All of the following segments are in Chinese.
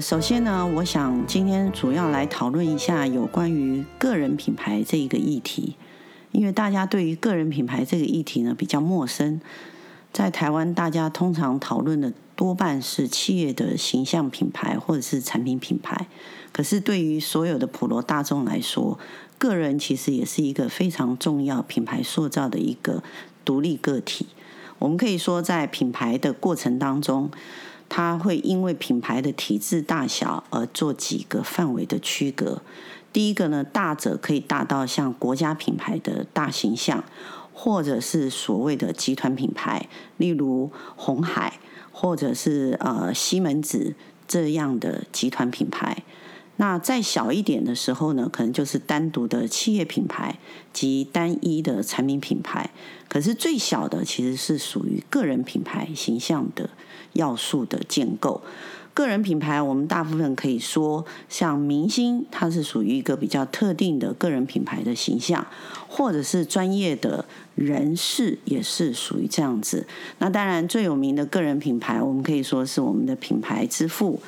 首先呢，我想今天主要来讨论一下有关于个人品牌这一个议题，因为大家对于个人品牌这个议题呢比较陌生。在台湾，大家通常讨论的多半是企业的形象品牌或者是产品品牌，可是对于所有的普罗大众来说，个人其实也是一个非常重要品牌塑造的一个独立个体。我们可以说，在品牌的过程当中，它会因为品牌的体制大小而做几个范围的区隔。第一个呢，大者可以大到像国家品牌的大形象，或者是所谓的集团品牌，例如红海，或者是呃西门子这样的集团品牌。那再小一点的时候呢，可能就是单独的企业品牌及单一的产品品牌。可是最小的其实是属于个人品牌形象的要素的建构。个人品牌，我们大部分可以说，像明星，它是属于一个比较特定的个人品牌的形象，或者是专业的人士，也是属于这样子。那当然，最有名的个人品牌，我们可以说是我们的品牌之父。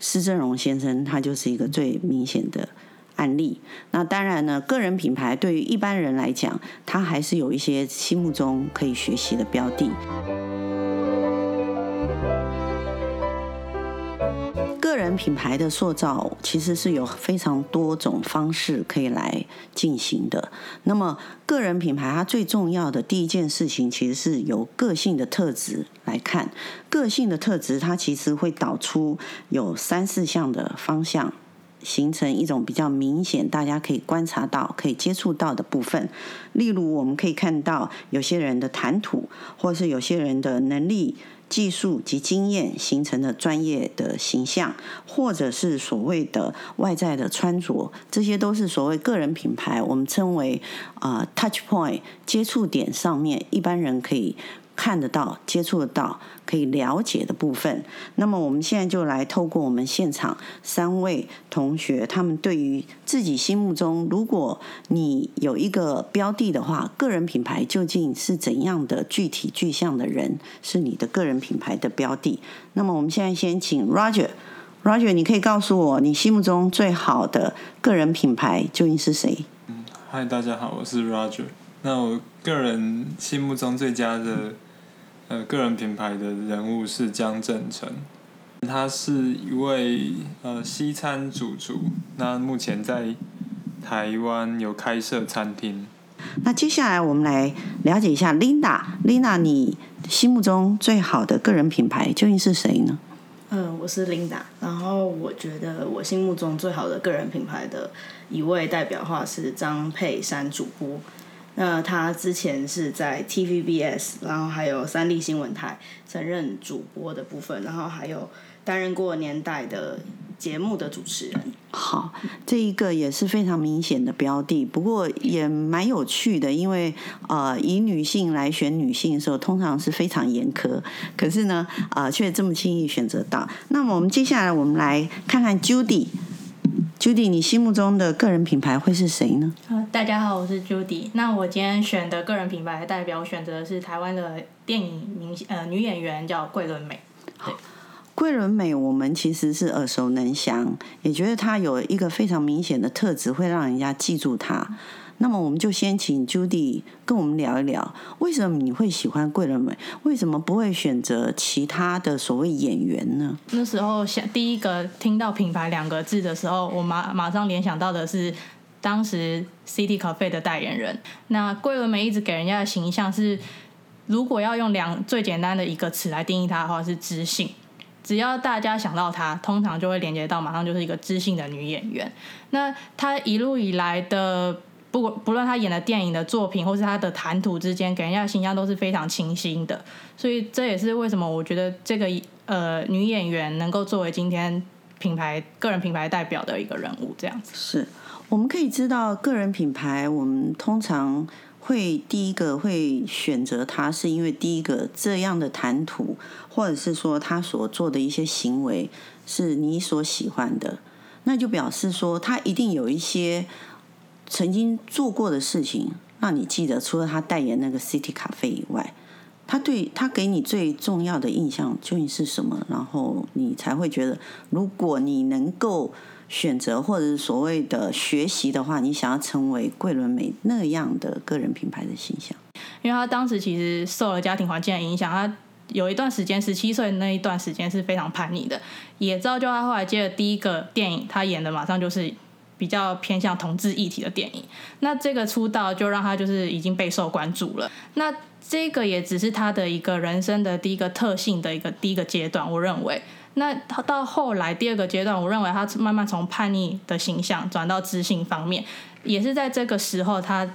施正荣先生，他就是一个最明显的案例。那当然呢，个人品牌对于一般人来讲，他还是有一些心目中可以学习的标的。个人品牌的塑造其实是有非常多种方式可以来进行的。那么，个人品牌它最重要的第一件事情，其实是由个性的特质来看。个性的特质，它其实会导出有三四项的方向，形成一种比较明显、大家可以观察到、可以接触到的部分。例如，我们可以看到有些人的谈吐，或是有些人的能力。技术及经验形成的专业的形象，或者是所谓的外在的穿着，这些都是所谓个人品牌，我们称为啊、touch point 接触点上面，一般人可以。看得到、接触得到、可以了解的部分。那么，我们现在就来透过我们现场三位同学，他们对于自己心目中，如果你有一个标的的话，个人品牌究竟是怎样的具体具象的人，是你的个人品牌的标的？那么，我们现在先请 Roger，Roger，你可以告诉我，你心目中最好的个人品牌究竟是谁？嗯，嗨，大家好，我是 Roger。那我个人心目中最佳的。呃，个人品牌的人物是江振成，他是一位呃西餐主厨，那目前在台湾有开设餐厅。那接下来我们来了解一下 Linda，Linda，你心目中最好的个人品牌究竟是谁呢？嗯，我是 Linda，然后我觉得我心目中最好的个人品牌的一位代表话是张佩珊主播。那他之前是在 TVBS，然后还有三立新闻台曾任主播的部分，然后还有担任过年代的节目的主持人。好，这一个也是非常明显的标的，不过也蛮有趣的，因为呃，以女性来选女性的时候，通常是非常严苛，可是呢，呃，却这么轻易选择到。那么我们接下来我们来看看 Judy。Judy，你心目中的个人品牌会是谁呢？大家好，我是 Judy。那我今天选的个人品牌代表，我选择的是台湾的电影明星呃女演员，叫桂纶镁。好，桂纶镁，我们其实是耳熟能详，也觉得她有一个非常明显的特质，会让人家记住她。那么我们就先请 Judy 跟我们聊一聊，为什么你会喜欢桂纶镁？为什么不会选择其他的所谓演员呢？那时候想第一个听到品牌两个字的时候，我马马上联想到的是当时 City Cafe 的代言人。那桂纶镁一直给人家的形象是，如果要用两最简单的一个词来定义她的话，是知性。只要大家想到她，通常就会连接到马上就是一个知性的女演员。那她一路以来的。不不论他演的电影的作品，或是他的谈吐之间，给人家的形象都是非常清新的，所以这也是为什么我觉得这个呃女演员能够作为今天品牌个人品牌代表的一个人物，这样子。是，我们可以知道，个人品牌，我们通常会第一个会选择他，是因为第一个这样的谈吐，或者是说他所做的一些行为是你所喜欢的，那就表示说他一定有一些曾经做过的事情让你记得。除了他代言那个 City 咖啡以外，他对他给你最重要的印象究竟是什么？然后你才会觉得，如果你能够。选择或者是所谓的学习的话，你想要成为桂纶镁那样的个人品牌的形象，因为他当时其实受了家庭环境的影响，他有一段时间十七岁那一段时间是非常叛逆的，也造就他后来接的第一个电影，他演的马上就是比较偏向同志议题的电影。那这个出道就让他就是已经备受关注了。那这个也只是他的一个人生的第一个特性的一个第一个阶段，我认为。那到后来第二个阶段，我认为他慢慢从叛逆的形象转到知性方面，也是在这个时候，他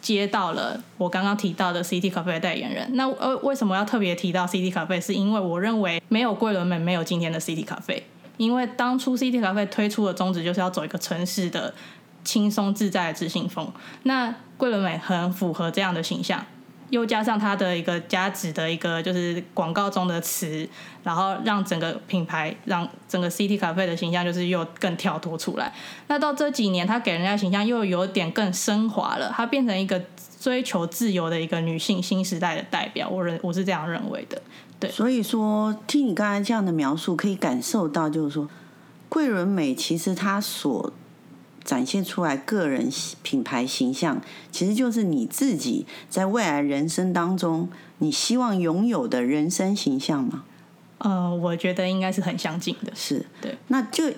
接到了我刚刚提到的 CT Cafe 的代言人。那呃，为什么要特别提到 CT Cafe？是因为我认为没有桂纶镁，没有今天的 CT Cafe。因为当初 CT Cafe 推出的宗旨就是要走一个城市的轻松自在的自信风，那桂纶镁很符合这样的形象。又加上它的一个加值的一个就是广告中的词，然后让整个品牌，让整个 CT 咖啡的形象就是又更跳脱出来。那到这几年，它给人家形象又有点更升华了，它变成一个追求自由的一个女性新时代的代表。我认我是这样认为的。对，所以说听你刚才这样的描述，可以感受到就是说，桂纶镁其实她所。展现出来个人品牌形象，其实就是你自己在未来人生当中，你希望拥有的人生形象吗？呃，我觉得应该是很相近的。是，对。那就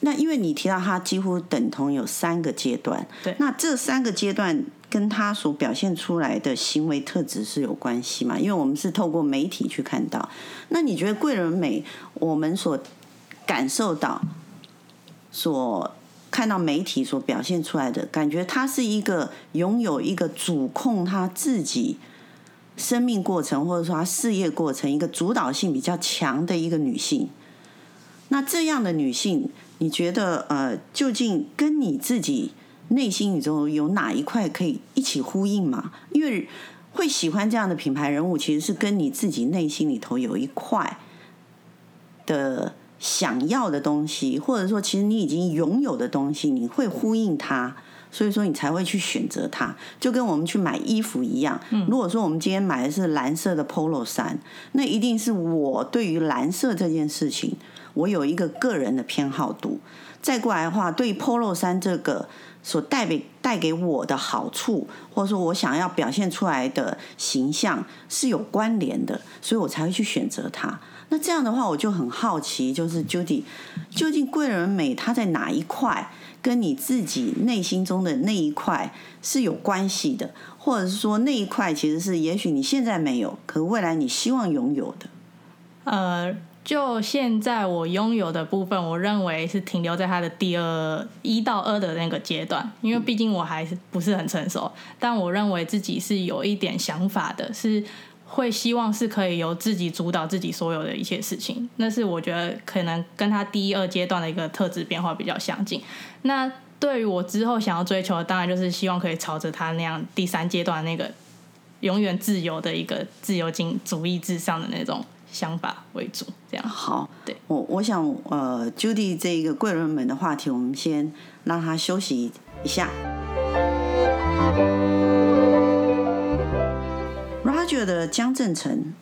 那因为你提到它几乎等同有三个阶段，对。那这三个阶段跟他所表现出来的行为特质是有关系嘛？因为我们是透过媒体去看到。那你觉得桂纶镁，我们所感受到所。看到媒体所表现出来的感觉，她是一个拥有一个主控她自己生命过程，或者说她事业过程一个主导性比较强的一个女性。那这样的女性，你觉得呃，究竟跟你自己内心里头有哪一块可以一起呼应嘛？因为会喜欢这样的品牌人物，其实是跟你自己内心里头有一块的。想要的东西，或者说其实你已经拥有的东西，你会呼应它，所以说你才会去选择它。就跟我们去买衣服一样，如果说我们今天买的是蓝色的 Polo 衫，那一定是我对于蓝色这件事情，我有一个个人的偏好度。再过来的话，对 Polo 衫这个所带给带给我的好处，或者说我想要表现出来的形象是有关联的，所以我才会去选择它。那这样的话，我就很好奇，就是 Judy，究竟桂纶镁她在哪一块跟你自己内心中的那一块是有关系的，或者是说那一块其实是也许你现在没有，可是未来你希望拥有的？呃，就现在我拥有的部分，我认为是停留在他的第二一到二的那个阶段，因为毕竟我还是不是很成熟，但我认为自己是有一点想法的，是。会希望是可以由自己主导自己所有的一切事情，那是我觉得可能跟他第一二阶段的一个特质变化比较相近。那对于我之后想要追求的，当然就是希望可以朝着他那样第三阶段那个永远自由的一个自由经主义至上的那种想法为主。这样好，对我我想呃，Judy 这个贵人们的话题，我们先让他休息一下。Roger 的江振成，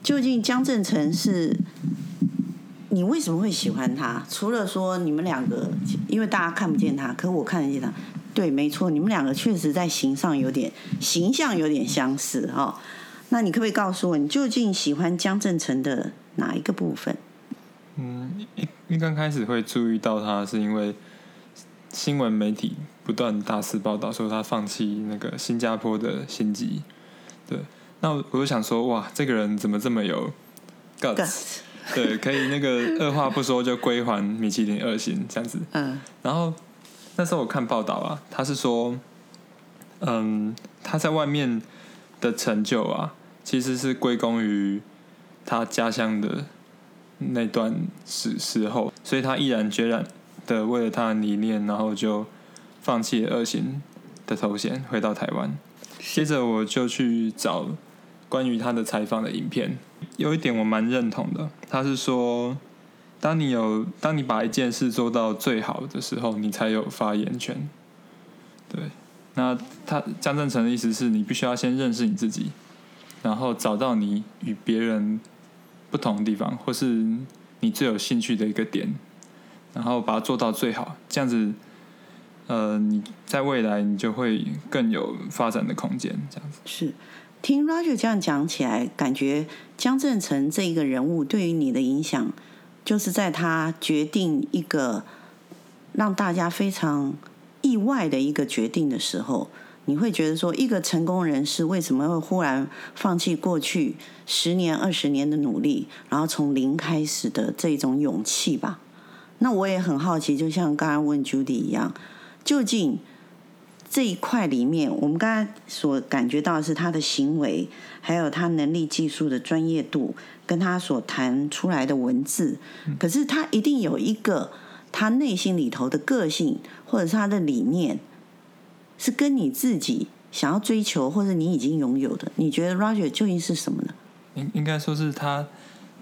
究竟江振成是你为什么会喜欢他？除了说你们两个，因为大家看不见他，可我看得见他。对，没错，你们两个确实在形上有点形象有点相似哈、哦。那你可不可以告诉我，你究竟喜欢江正成的哪一个部分？嗯，一刚开始会注意到他，是因为新闻媒体不断大肆报道说他放弃那个新加坡的星级，对。那我就想说，哇，这个人怎么这么有 guts？对，可以那个二话不说就归还米其林二星 这样子。嗯。然后那时候我看报道啊，他是说，嗯，他在外面的成就啊，其实是归功于他家乡的那段时时候，所以他毅然决然的为了他的理念，然后就放弃了二星的头衔，回到台湾。接着我就去找关于他的采访的影片，有一点我蛮认同的，他是说，当你有当你把一件事做到最好的时候，你才有发言权。对，那他江正成的意思是你必须要先认识你自己，然后找到你与别人不同的地方，或是你最有兴趣的一个点，然后把它做到最好，这样子。呃，你在未来你就会更有发展的空间，这样子。是，听 Roger 这样讲起来，感觉江振成这一个人物对于你的影响，就是在他决定一个让大家非常意外的一个决定的时候，你会觉得说，一个成功人士为什么会忽然放弃过去十年、二十年的努力，然后从零开始的这种勇气吧？那我也很好奇，就像刚刚问 Judy 一样。究竟这一块里面，我们刚才所感觉到的是他的行为，还有他能力、技术的专业度，跟他所谈出来的文字。可是他一定有一个他内心里头的个性，或者是他的理念，是跟你自己想要追求，或者你已经拥有的。你觉得 Roger 究竟是什么呢？应应该说是他，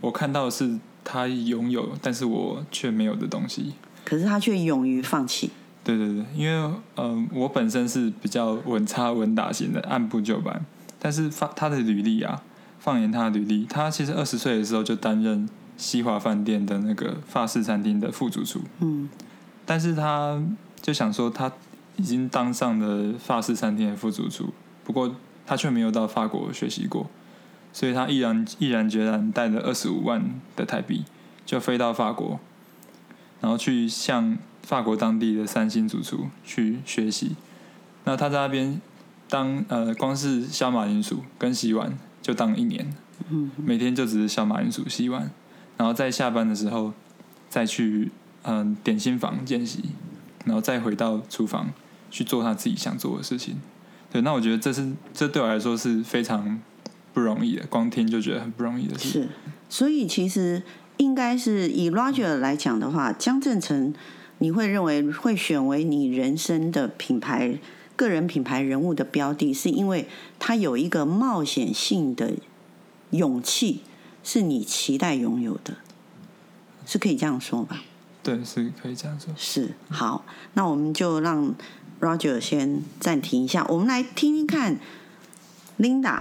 我看到的是他拥有，但是我却没有的东西。可是他却勇于放弃。对对对，因为嗯、呃，我本身是比较稳扎稳打型的，按部就班。但是放他的履历啊，放眼他的履历，他其实二十岁的时候就担任西华饭店的那个法式餐厅的副主厨。嗯，但是他就想说，他已经当上了法式餐厅的副主厨，不过他却没有到法国学习过，所以他毅然毅然决然带着二十五万的台币就飞到法国，然后去向。法国当地的三星主厨去学习，那他在那边当呃，光是削马铃薯跟洗碗就当一年，每天就只是削马铃薯、洗碗，然后在下班的时候再去嗯、呃、点心房见习，然后再回到厨房去做他自己想做的事情。对，那我觉得这是这对我来说是非常不容易的，光听就觉得很不容易的事。是，所以其实应该是以 Roger 来讲的话，江振成。你会认为会选为你人生的品牌、个人品牌人物的标的，是因为他有一个冒险性的勇气，是你期待拥有的，是可以这样说吧？对，是可以这样说。是，好，那我们就让 Roger 先暂停一下，我们来听听看 Linda。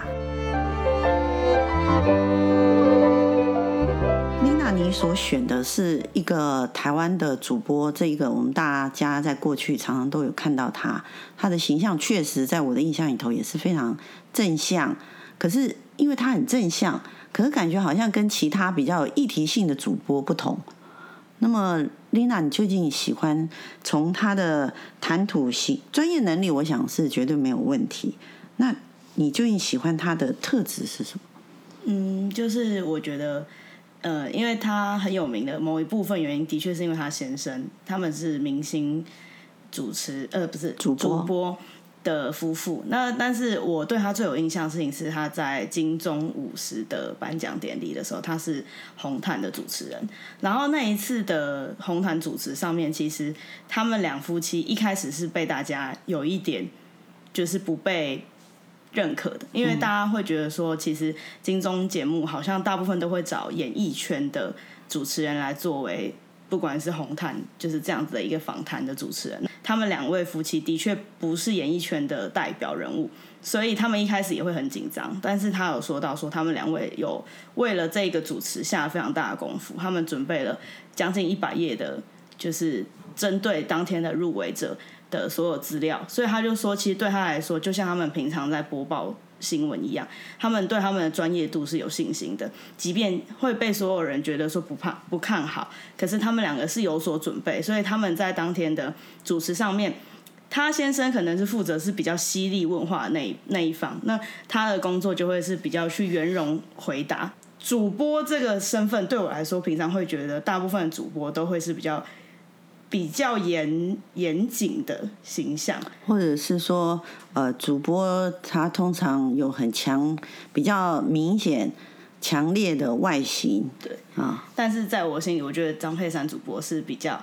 Linda，你所选的是一个台湾的主播，这一个我们大家在过去常常都有看到他，他的形象确实在我的印象里头也是非常正向。可是因为他很正向，可是感觉好像跟其他比较有议题性的主播不同。那么，Linda，你究竟喜欢从他的谈吐性专业能力，我想是绝对没有问题。那你究竟喜欢他的特质是什么？嗯，就是我觉得。呃，因为他很有名的某一部分原因，的确是因为他先生他们是明星主持，呃，不是主播，主播的夫妇。那但是我对他最有印象的事情是他在金钟五十的颁奖典礼的时候，他是红毯的主持人。然后那一次的红毯主持上面，其实他们两夫妻一开始是被大家有一点就是不被。认可的，因为大家会觉得说，其实金钟节目好像大部分都会找演艺圈的主持人来作为，不管是红毯就是这样子的一个访谈的主持人。他们两位夫妻的确不是演艺圈的代表人物，所以他们一开始也会很紧张。但是他有说到说，他们两位有为了这个主持下了非常大的功夫，他们准备了将近一百页的，就是针对当天的入围者。的所有资料，所以他就说，其实对他来说，就像他们平常在播报新闻一样，他们对他们的专业度是有信心的，即便会被所有人觉得说不怕不看好，可是他们两个是有所准备，所以他们在当天的主持上面，他先生可能是负责是比较犀利问话的那一那一方，那他的工作就会是比较去圆融回答。主播这个身份对我来说，平常会觉得大部分主播都会是比较。比较严严谨的形象，或者是说，呃，主播他通常有很强、比较明显、强烈的外形，对啊。但是在我心里，我觉得张佩珊主播是比较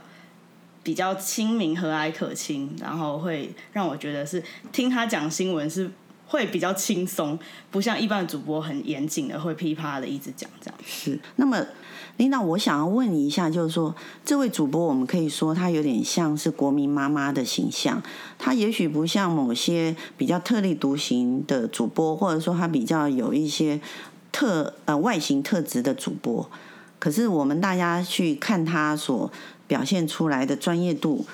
比较亲民、和蔼可亲，然后会让我觉得是听他讲新闻是会比较轻松，不像一般的主播很严谨的会噼啪的一直讲这样。是。那么领导我想要问你一下，就是说这位主播，我们可以说他有点像是国民妈妈的形象，他也许不像某些比较特立独行的主播，或者说他比较有一些特呃外形特质的主播。可是我们大家去看他所表现出来的专业度，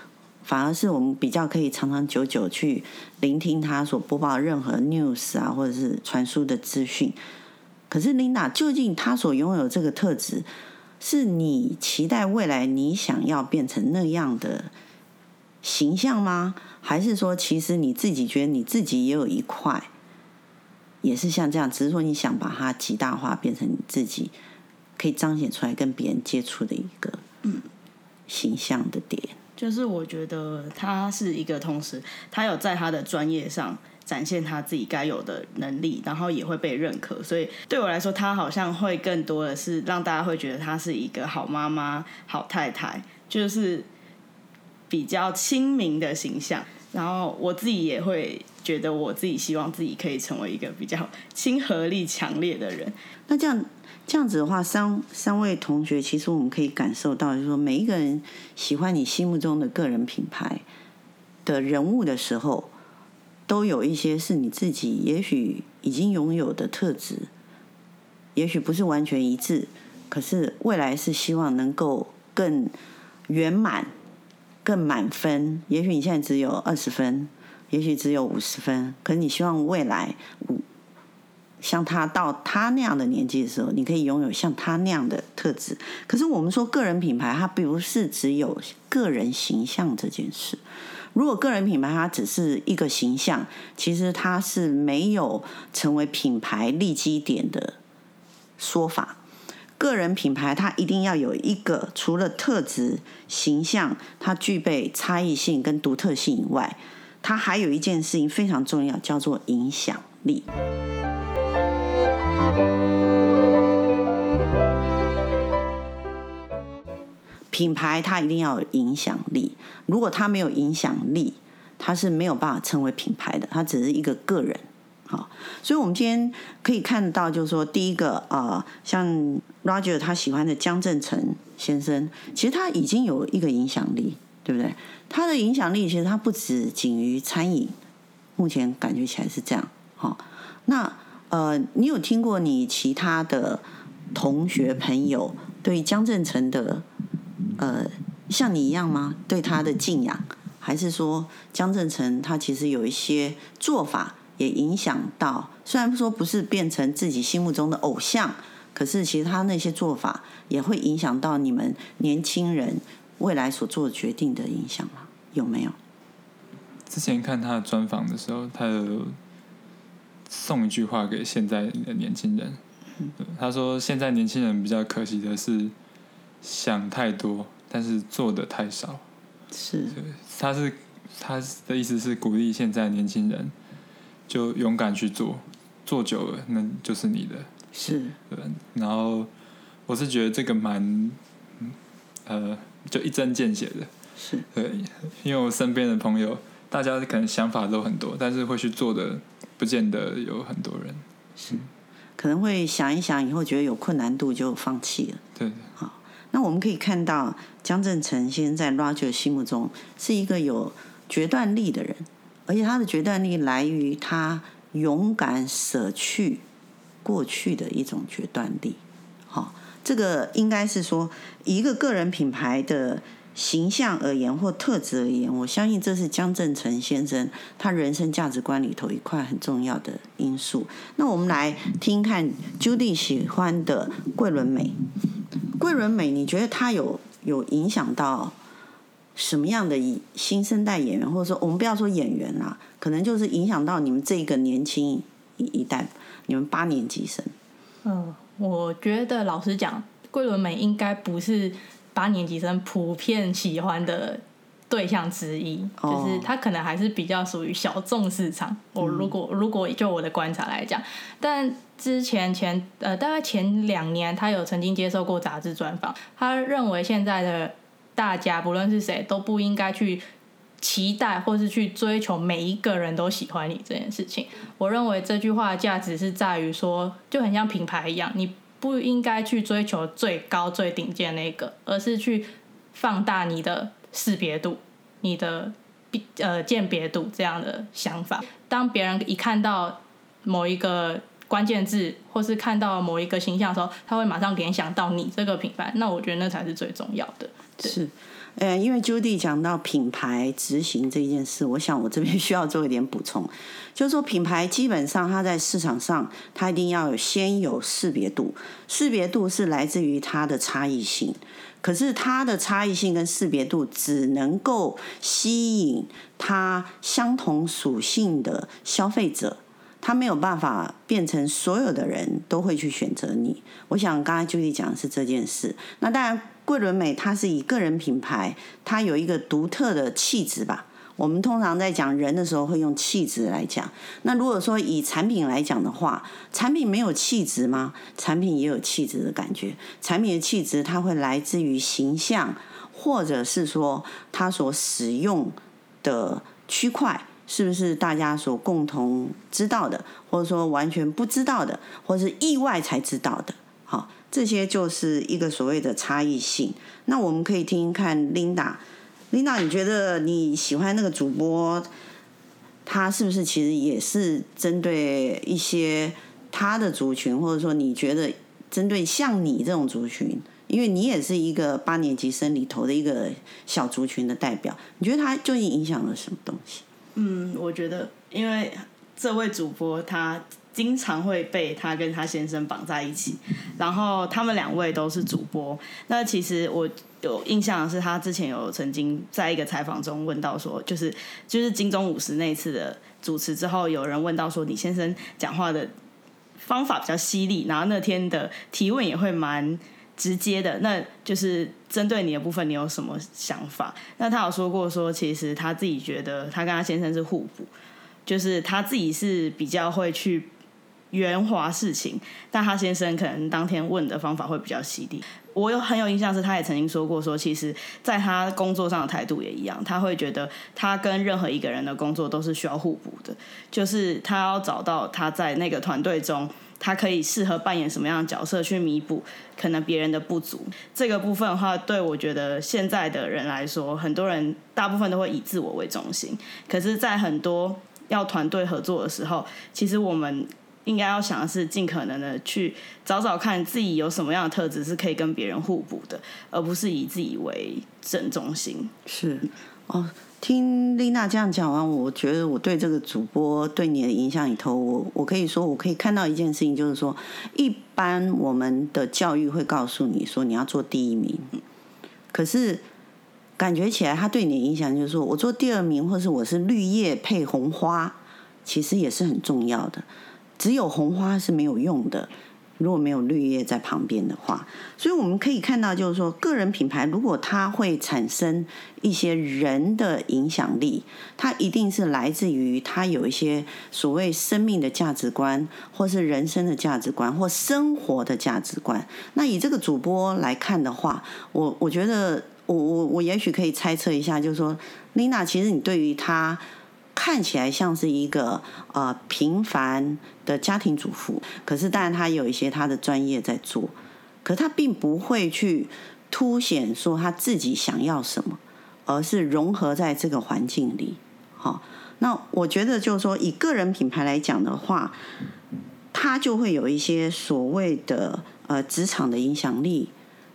反而是我们比较可以长长久久去聆听他所播报任何 news 啊，或者是传输的资讯。可是 Linda，究竟他所拥有这个特质，是你期待未来你想要变成那样的形象吗？还是说，其实你自己觉得你自己也有一块，也是像这样，只是说你想把它极大化，变成你自己？可以彰显出来跟别人接触的一个嗯形象的点，就是我觉得他是一个同时，他有在他的专业上展现他自己该有的能力，然后也会被认可。所以对我来说，他好像会更多的是让大家会觉得他是一个好妈妈、好太太，就是比较亲民的形象。然后我自己也会觉得，我自己希望自己可以成为一个比较亲和力强烈的人。那这样。这样子的话，三三位同学，其实我们可以感受到，就是说，每一个人喜欢你心目中的个人品牌的人物的时候，都有一些是你自己也许已经拥有的特质，也许不是完全一致，可是未来是希望能够更圆满、更满分。也许你现在只有二十分，也许只有五十分，可是你希望未来五。像他到他那样的年纪的时候，你可以拥有像他那样的特质。可是我们说个人品牌，它并不是只有个人形象这件事。如果个人品牌它只是一个形象，其实它是没有成为品牌立基点的说法。个人品牌它一定要有一个除了特质、形象，它具备差异性跟独特性以外，它还有一件事情非常重要，叫做影响力。品牌它一定要有影响力，如果它没有影响力，它是没有办法称为品牌的，它只是一个个人。好，所以我们今天可以看到，就是说，第一个呃，像 Roger 他喜欢的江振成先生，其实他已经有一个影响力，对不对？他的影响力其实他不止仅于餐饮，目前感觉起来是这样。好，那呃，你有听过你其他的同学朋友对江振成的？呃，像你一样吗？对他的敬仰，还是说江振成他其实有一些做法也影响到？虽然说不是变成自己心目中的偶像，可是其实他那些做法也会影响到你们年轻人未来所做决定的影响吗？有没有？之前看他的专访的时候，他有送一句话给现在的年轻人，嗯，他说：“现在年轻人比较可惜的是。”想太多，但是做的太少。是，他是他的意思是鼓励现在年轻人就勇敢去做，做久了那就是你的。是，对。然后我是觉得这个蛮，呃，就一针见血的。是，对，因为我身边的朋友，大家可能想法都很多，但是会去做的，不见得有很多人。是，可能会想一想，以后觉得有困难度就放弃了。对，好。那我们可以看到，江振诚先生在 Roger 心目中是一个有决断力的人，而且他的决断力来于他勇敢舍去过去的一种决断力。好，这个应该是说，一个个人品牌的形象而言或特质而言，我相信这是江振诚先生他人生价值观里头一块很重要的因素。那我们来听看 Judy 喜欢的桂纶镁。桂纶镁，你觉得他有有影响到什么样的新生代演员，或者说我们不要说演员啦，可能就是影响到你们这个年轻一一代，你们八年级生。嗯，我觉得老实讲，桂纶镁应该不是八年级生普遍喜欢的对象之一，哦、就是他可能还是比较属于小众市场。我如果、嗯、如果就我的观察来讲，但。之前前呃大概前两年，他有曾经接受过杂志专访。他认为现在的大家不论是谁都不应该去期待或是去追求每一个人都喜欢你这件事情。我认为这句话的价值是在于说，就很像品牌一样，你不应该去追求最高最顶尖那个，而是去放大你的识别度、你的呃鉴别度这样的想法。当别人一看到某一个关键字，或是看到某一个形象的时候，他会马上联想到你这个品牌。那我觉得那才是最重要的。是，呃，因为 Judy 讲到品牌执行这件事，我想我这边 需要做一点补充，就是说品牌基本上它在市场上，它一定要有先有识别度，识别度是来自于它的差异性，可是它的差异性跟识别度只能够吸引它相同属性的消费者。它没有办法变成所有的人都会去选择你。我想刚才 Judy 讲的是这件事。那当然，桂纶镁它是以个人品牌，它有一个独特的气质吧。我们通常在讲人的时候会用气质来讲。那如果说以产品来讲的话，产品没有气质吗？产品也有气质的感觉。产品的气质它会来自于形象，或者是说它所使用的区块。是不是大家所共同知道的，或者说完全不知道的，或是意外才知道的？好，这些就是一个所谓的差异性。那我们可以听听看琳娜你觉得你喜欢那个主播，他是不是其实也是针对一些他的族群，或者说你觉得针对像你这种族群，因为你也是一个八年级生里头的一个小族群的代表，你觉得他究竟影响了什么东西？嗯，我觉得，因为这位主播他经常会被他跟他先生绑在一起，然后他们两位都是主播。那其实我有印象的是，他之前有曾经在一个采访中问到说，就是就是金钟五十那次的主持之后，有人问到说，李先生讲话的方法比较犀利，然后那天的提问也会蛮直接的，那就是针对你的部分，你有什么想法？那他有说过说，其实他自己觉得他跟他先生是互补，就是他自己是比较会去圆滑事情，但他先生可能当天问的方法会比较犀利。我有很有印象是，他也曾经说过说，其实在他工作上的态度也一样，他会觉得他跟任何一个人的工作都是需要互补的，就是他要找到他在那个团队中。他可以适合扮演什么样的角色去弥补可能别人的不足？这个部分的话，对我觉得现在的人来说，很多人大部分都会以自我为中心。可是，在很多要团队合作的时候，其实我们应该要想的是，尽可能的去找找看自己有什么样的特质是可以跟别人互补的，而不是以自己为正中心。是哦。听丽娜这样讲完，我觉得我对这个主播对你的影响里头，我我可以说，我可以看到一件事情，就是说，一般我们的教育会告诉你说你要做第一名，可是感觉起来他对你的影响就是说我做第二名，或是我是绿叶配红花，其实也是很重要的，只有红花是没有用的。如果没有绿叶在旁边的话，所以我们可以看到，就是说，个人品牌如果它会产生一些人的影响力，它一定是来自于它有一些所谓生命的价值观，或是人生的价值观，或生活的价值观。那以这个主播来看的话，我我觉得，我我我也许可以猜测一下，就是说，Lina，其实你对于他。看起来像是一个呃平凡的家庭主妇，可是当然他有一些他的专业在做，可他并不会去凸显说他自己想要什么，而是融合在这个环境里。好，那我觉得就是说，以个人品牌来讲的话，他就会有一些所谓的呃职场的影响力，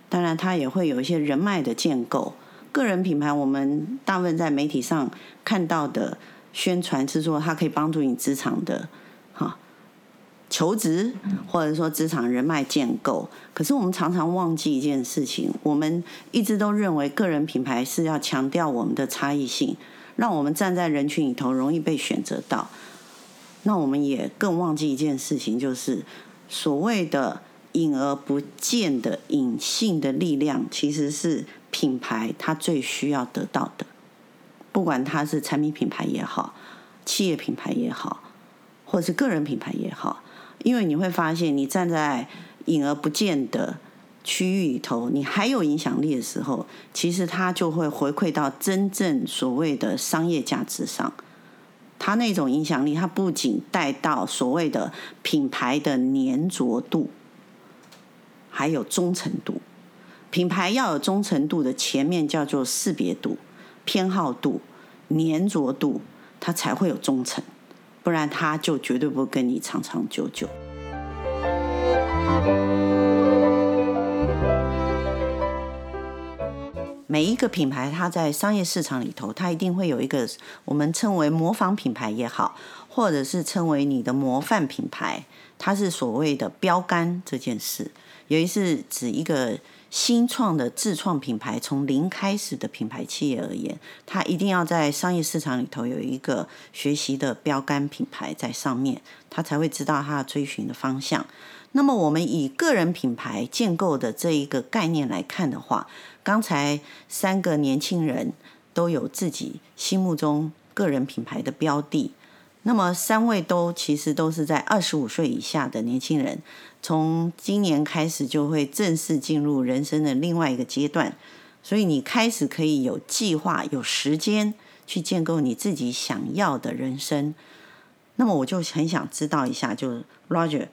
当然他也会有一些人脉的建构。个人品牌我们大部分在媒体上看到的。宣传是说，它可以帮助你职场的哈求职，或者说职场人脉建构。可是我们常常忘记一件事情，我们一直都认为个人品牌是要强调我们的差异性，让我们站在人群里头容易被选择到。那我们也更忘记一件事情，就是所谓的隐而不见的隐性的力量，其实是品牌它最需要得到的。不管它是产品品牌也好，企业品牌也好，或者是个人品牌也好，因为你会发现，你站在隐而不见的区域里头，你还有影响力的时候，其实它就会回馈到真正所谓的商业价值上。它那种影响力，它不仅带到所谓的品牌的粘着度，还有忠诚度。品牌要有忠诚度的前面叫做识别度、偏好度、粘着度，它才会有忠诚，不然它就绝对不会跟你长长久久。每一个品牌，它在商业市场里头，它一定会有一个我们称为模仿品牌也好，或者是称为你的模范品牌，它是所谓的标杆这件事，尤其是指一个新创的自创品牌，从零开始的品牌企业而言，它一定要在商业市场里头有一个学习的标杆品牌在上面，它才会知道它要追寻的方向。那么，我们以个人品牌建构的这一个概念来看的话，刚才三个年轻人都有自己心目中个人品牌的标的。那么，三位都其实都是在二十五岁以下的年轻人，从今年开始就会正式进入人生的另外一个阶段。所以，你开始可以有计划、有时间去建构你自己想要的人生。那么，我就很想知道一下，就是 Roger。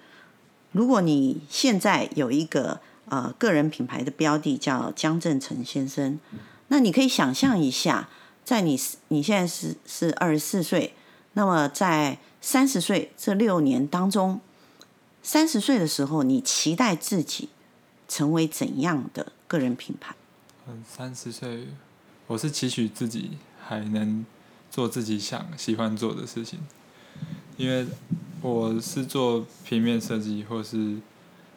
如果你现在有一个呃个人品牌的标的叫江振成先生，那你可以想象一下，在你你现在是是二十四岁，那么在三十岁这六年当中，三十岁的时候，你期待自己成为怎样的个人品牌？嗯，三十岁，我是期许自己还能做自己想喜欢做的事情，因为。我是做平面设计或是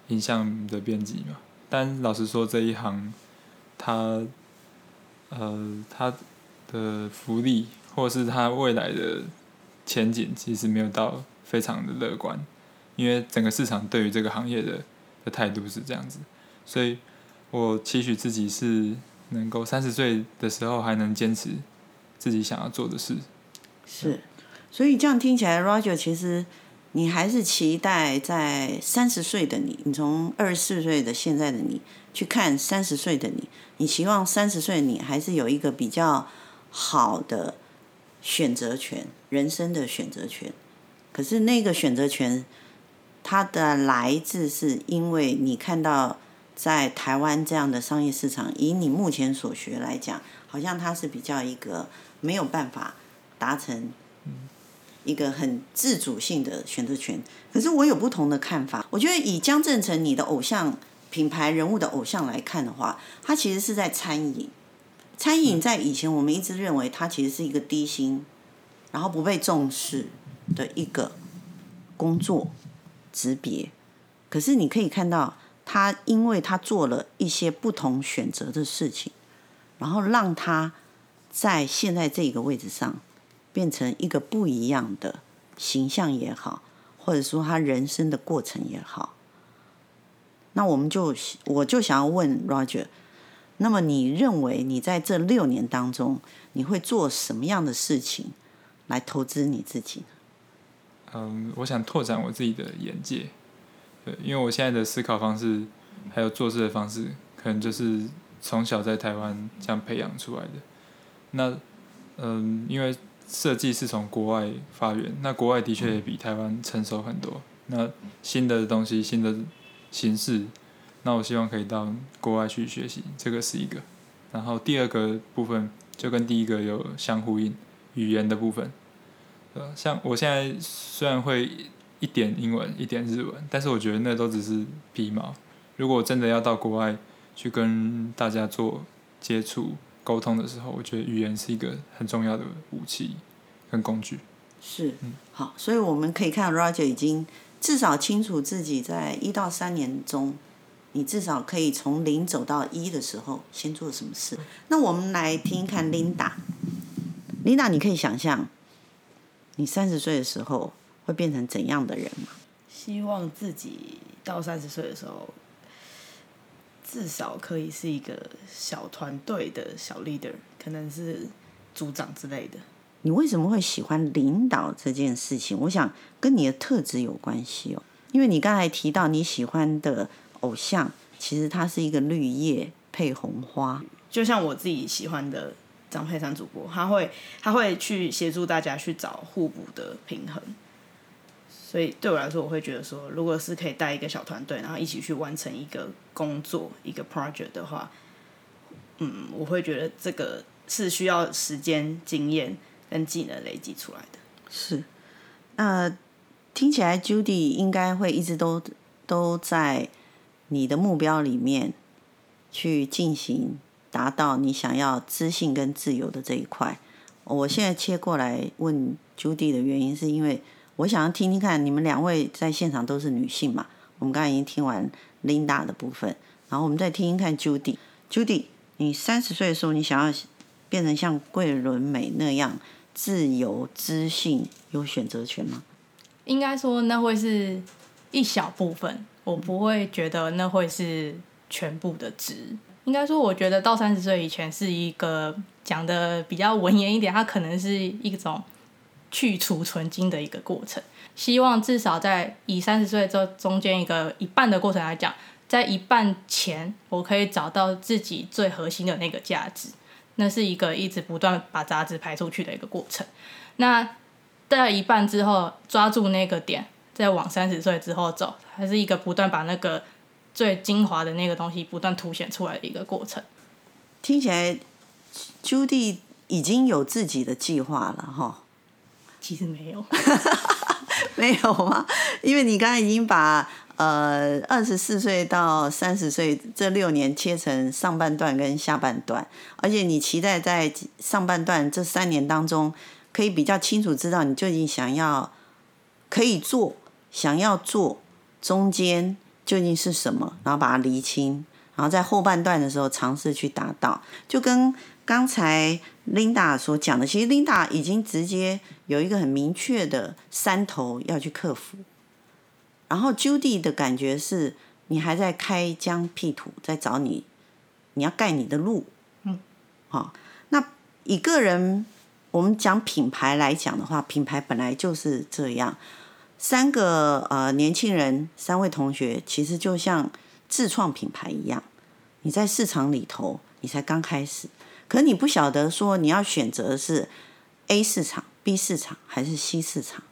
影像的编辑嘛，但老实说这一行，它，呃，它的福利或是它未来的前景其实没有到非常的乐观，因为整个市场对于这个行业的的态度是这样子，所以我期许自己是能够三十岁的时候还能坚持自己想要做的事。是，所以这样听起来，Roger 其实。你还是期待在三十岁的你，你从二十四岁的现在的你去看三十岁的你，你希望三十岁的你还是有一个比较好的选择权，人生的选择权。可是那个选择权，它的来自是因为你看到在台湾这样的商业市场，以你目前所学来讲，好像它是比较一个没有办法达成。一个很自主性的选择权，可是我有不同的看法。我觉得以江振成你的偶像品牌人物的偶像来看的话，他其实是在餐饮。餐饮在以前我们一直认为它其实是一个低薪，然后不被重视的一个工作职别。可是你可以看到，他因为他做了一些不同选择的事情，然后让他在现在这个位置上。变成一个不一样的形象也好，或者说他人生的过程也好，那我们就我就想要问 Roger，那么你认为你在这六年当中，你会做什么样的事情来投资你自己呢？嗯，我想拓展我自己的眼界，对，因为我现在的思考方式还有做事的方式，可能就是从小在台湾这样培养出来的。那嗯，因为。设计是从国外发源，那国外的确也比台湾成熟很多。那新的东西、新的形式，那我希望可以到国外去学习，这个是一个。然后第二个部分就跟第一个有相呼应，语言的部分。呃，像我现在虽然会一点英文、一点日文，但是我觉得那都只是皮毛。如果真的要到国外去跟大家做接触，沟通的时候，我觉得语言是一个很重要的武器跟工具。是，嗯，好，所以我们可以看到，Roger 已经至少清楚自己在一到三年中，你至少可以从零走到一的时候，先做什么事。那我们来听一看，Linda，Linda，你可以想象，你三十岁的时候会变成怎样的人吗？希望自己到三十岁的时候。至少可以是一个小团队的小 leader，可能是组长之类的。你为什么会喜欢领导这件事情？我想跟你的特质有关系哦。因为你刚才提到你喜欢的偶像，其实它是一个绿叶配红花。就像我自己喜欢的张佩珊主播，他会他会去协助大家去找互补的平衡。所以对我来说，我会觉得说，如果是可以带一个小团队，然后一起去完成一个工作、一个 project 的话，嗯，我会觉得这个是需要时间、经验跟技能累积出来的。是，那听起来 Judy 应该会一直都都在你的目标里面去进行，达到你想要知性跟自由的这一块。我现在切过来问 Judy 的原因，是因为。我想要听听看，你们两位在现场都是女性嘛？我们刚才已经听完 Linda 的部分，然后我们再听听看 Judy。Judy，你三十岁的时候，你想要变成像桂纶镁那样自由、知性、有选择权吗？应该说，那会是一小部分，我不会觉得那会是全部的值。应该说，我觉得到三十岁以前是一个讲的比较文言一点，它可能是一种。去除存金的一个过程，希望至少在以三十岁这中间一个一半的过程来讲，在一半前我可以找到自己最核心的那个价值，那是一个一直不断把杂质排出去的一个过程。那在一半之后抓住那个点，再往三十岁之后走，还是一个不断把那个最精华的那个东西不断凸显出来的一个过程。听起来，Judy 已经有自己的计划了，哈。其实没有，没有吗？因为你刚才已经把呃二十四岁到三十岁这六年切成上半段跟下半段，而且你期待在上半段这三年当中，可以比较清楚知道你究竟想要可以做、想要做中间究竟是什么，然后把它厘清，然后在后半段的时候尝试去达到，就跟。刚才 Linda 所讲的，其实 Linda 已经直接有一个很明确的山头要去克服，然后 Judy 的感觉是，你还在开疆辟土，在找你，你要盖你的路，嗯，好，那以个人我们讲品牌来讲的话，品牌本来就是这样，三个呃年轻人，三位同学，其实就像自创品牌一样，你在市场里头，你才刚开始。可你不晓得说你要选择是 A 市场、B 市场还是 C 市场，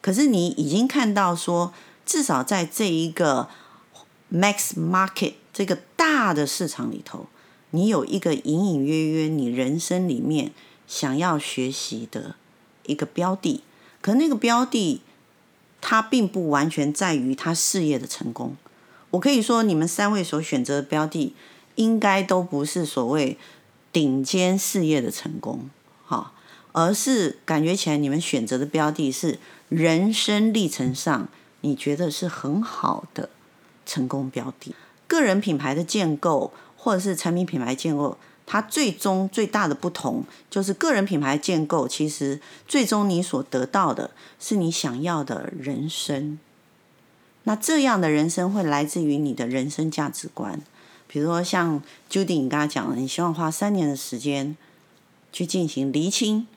可是你已经看到说，至少在这一个 max market 这个大的市场里头，你有一个隐隐约约你人生里面想要学习的一个标的，可那个标的它并不完全在于它事业的成功。我可以说，你们三位所选择的标的，应该都不是所谓。顶尖事业的成功，哈，而是感觉起来你们选择的标的是人生历程上你觉得是很好的成功标的。个人品牌的建构或者是产品品牌建构，它最终最大的不同就是个人品牌建构，其实最终你所得到的是你想要的人生。那这样的人生会来自于你的人生价值观。比如说，像 Judy 你刚才讲的，你希望花三年的时间去进行厘清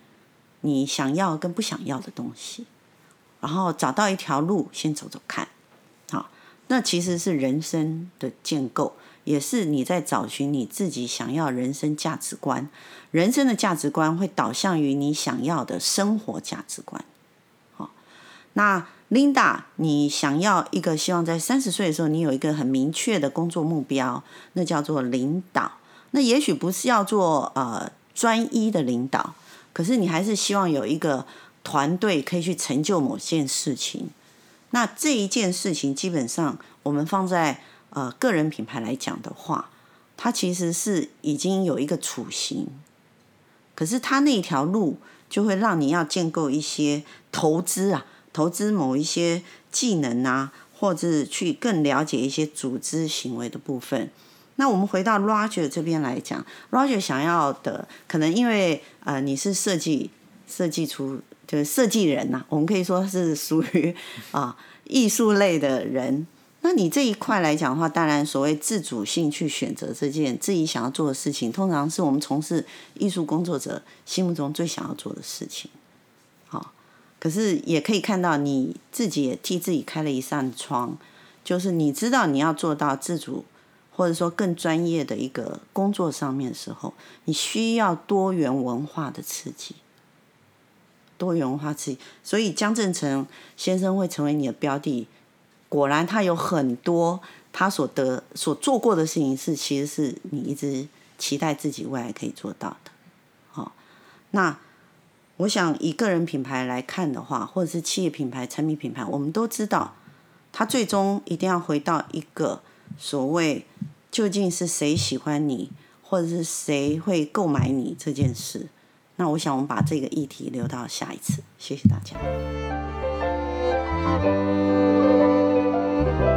你想要跟不想要的东西，然后找到一条路先走走看，好，那其实是人生的建构，也是你在找寻你自己想要人生价值观。人生的价值观会导向于你想要的生活价值观，好，那。Linda，你想要一个希望在三十岁的时候，你有一个很明确的工作目标，那叫做领导。那也许不是要做呃专一的领导，可是你还是希望有一个团队可以去成就某件事情。那这一件事情，基本上我们放在呃个人品牌来讲的话，它其实是已经有一个雏形，可是它那一条路就会让你要建构一些投资啊。投资某一些技能啊，或者去更了解一些组织行为的部分。那我们回到 Roger 这边来讲，Roger 想要的可能因为呃你是设计设计出就是设计人呐、我们可以说是属于啊艺术类的人。那你这一块来讲的话，当然所谓自主性去选择这件自己想要做的事情，通常是我们从事艺术工作者心目中最想要做的事情。好可是也可以看到你自己也替自己开了一扇窗，就是你知道你要做到自主或者说更专业的一个工作上面的时候，你需要多元文化的刺激。多元文化刺激，所以江振成先生会成为你的标的。果然，他有很多他所得所做过的事情，是其实是你一直期待自己未来可以做到的。好，那我想以个人品牌来看的话，或者是企业品牌、产品品牌，我们都知道，他最终一定要回到一个所谓究竟是谁喜欢你，或者是谁会购买你这件事。那我想，我们把这个议题留到下一次。谢谢大家。Thank you.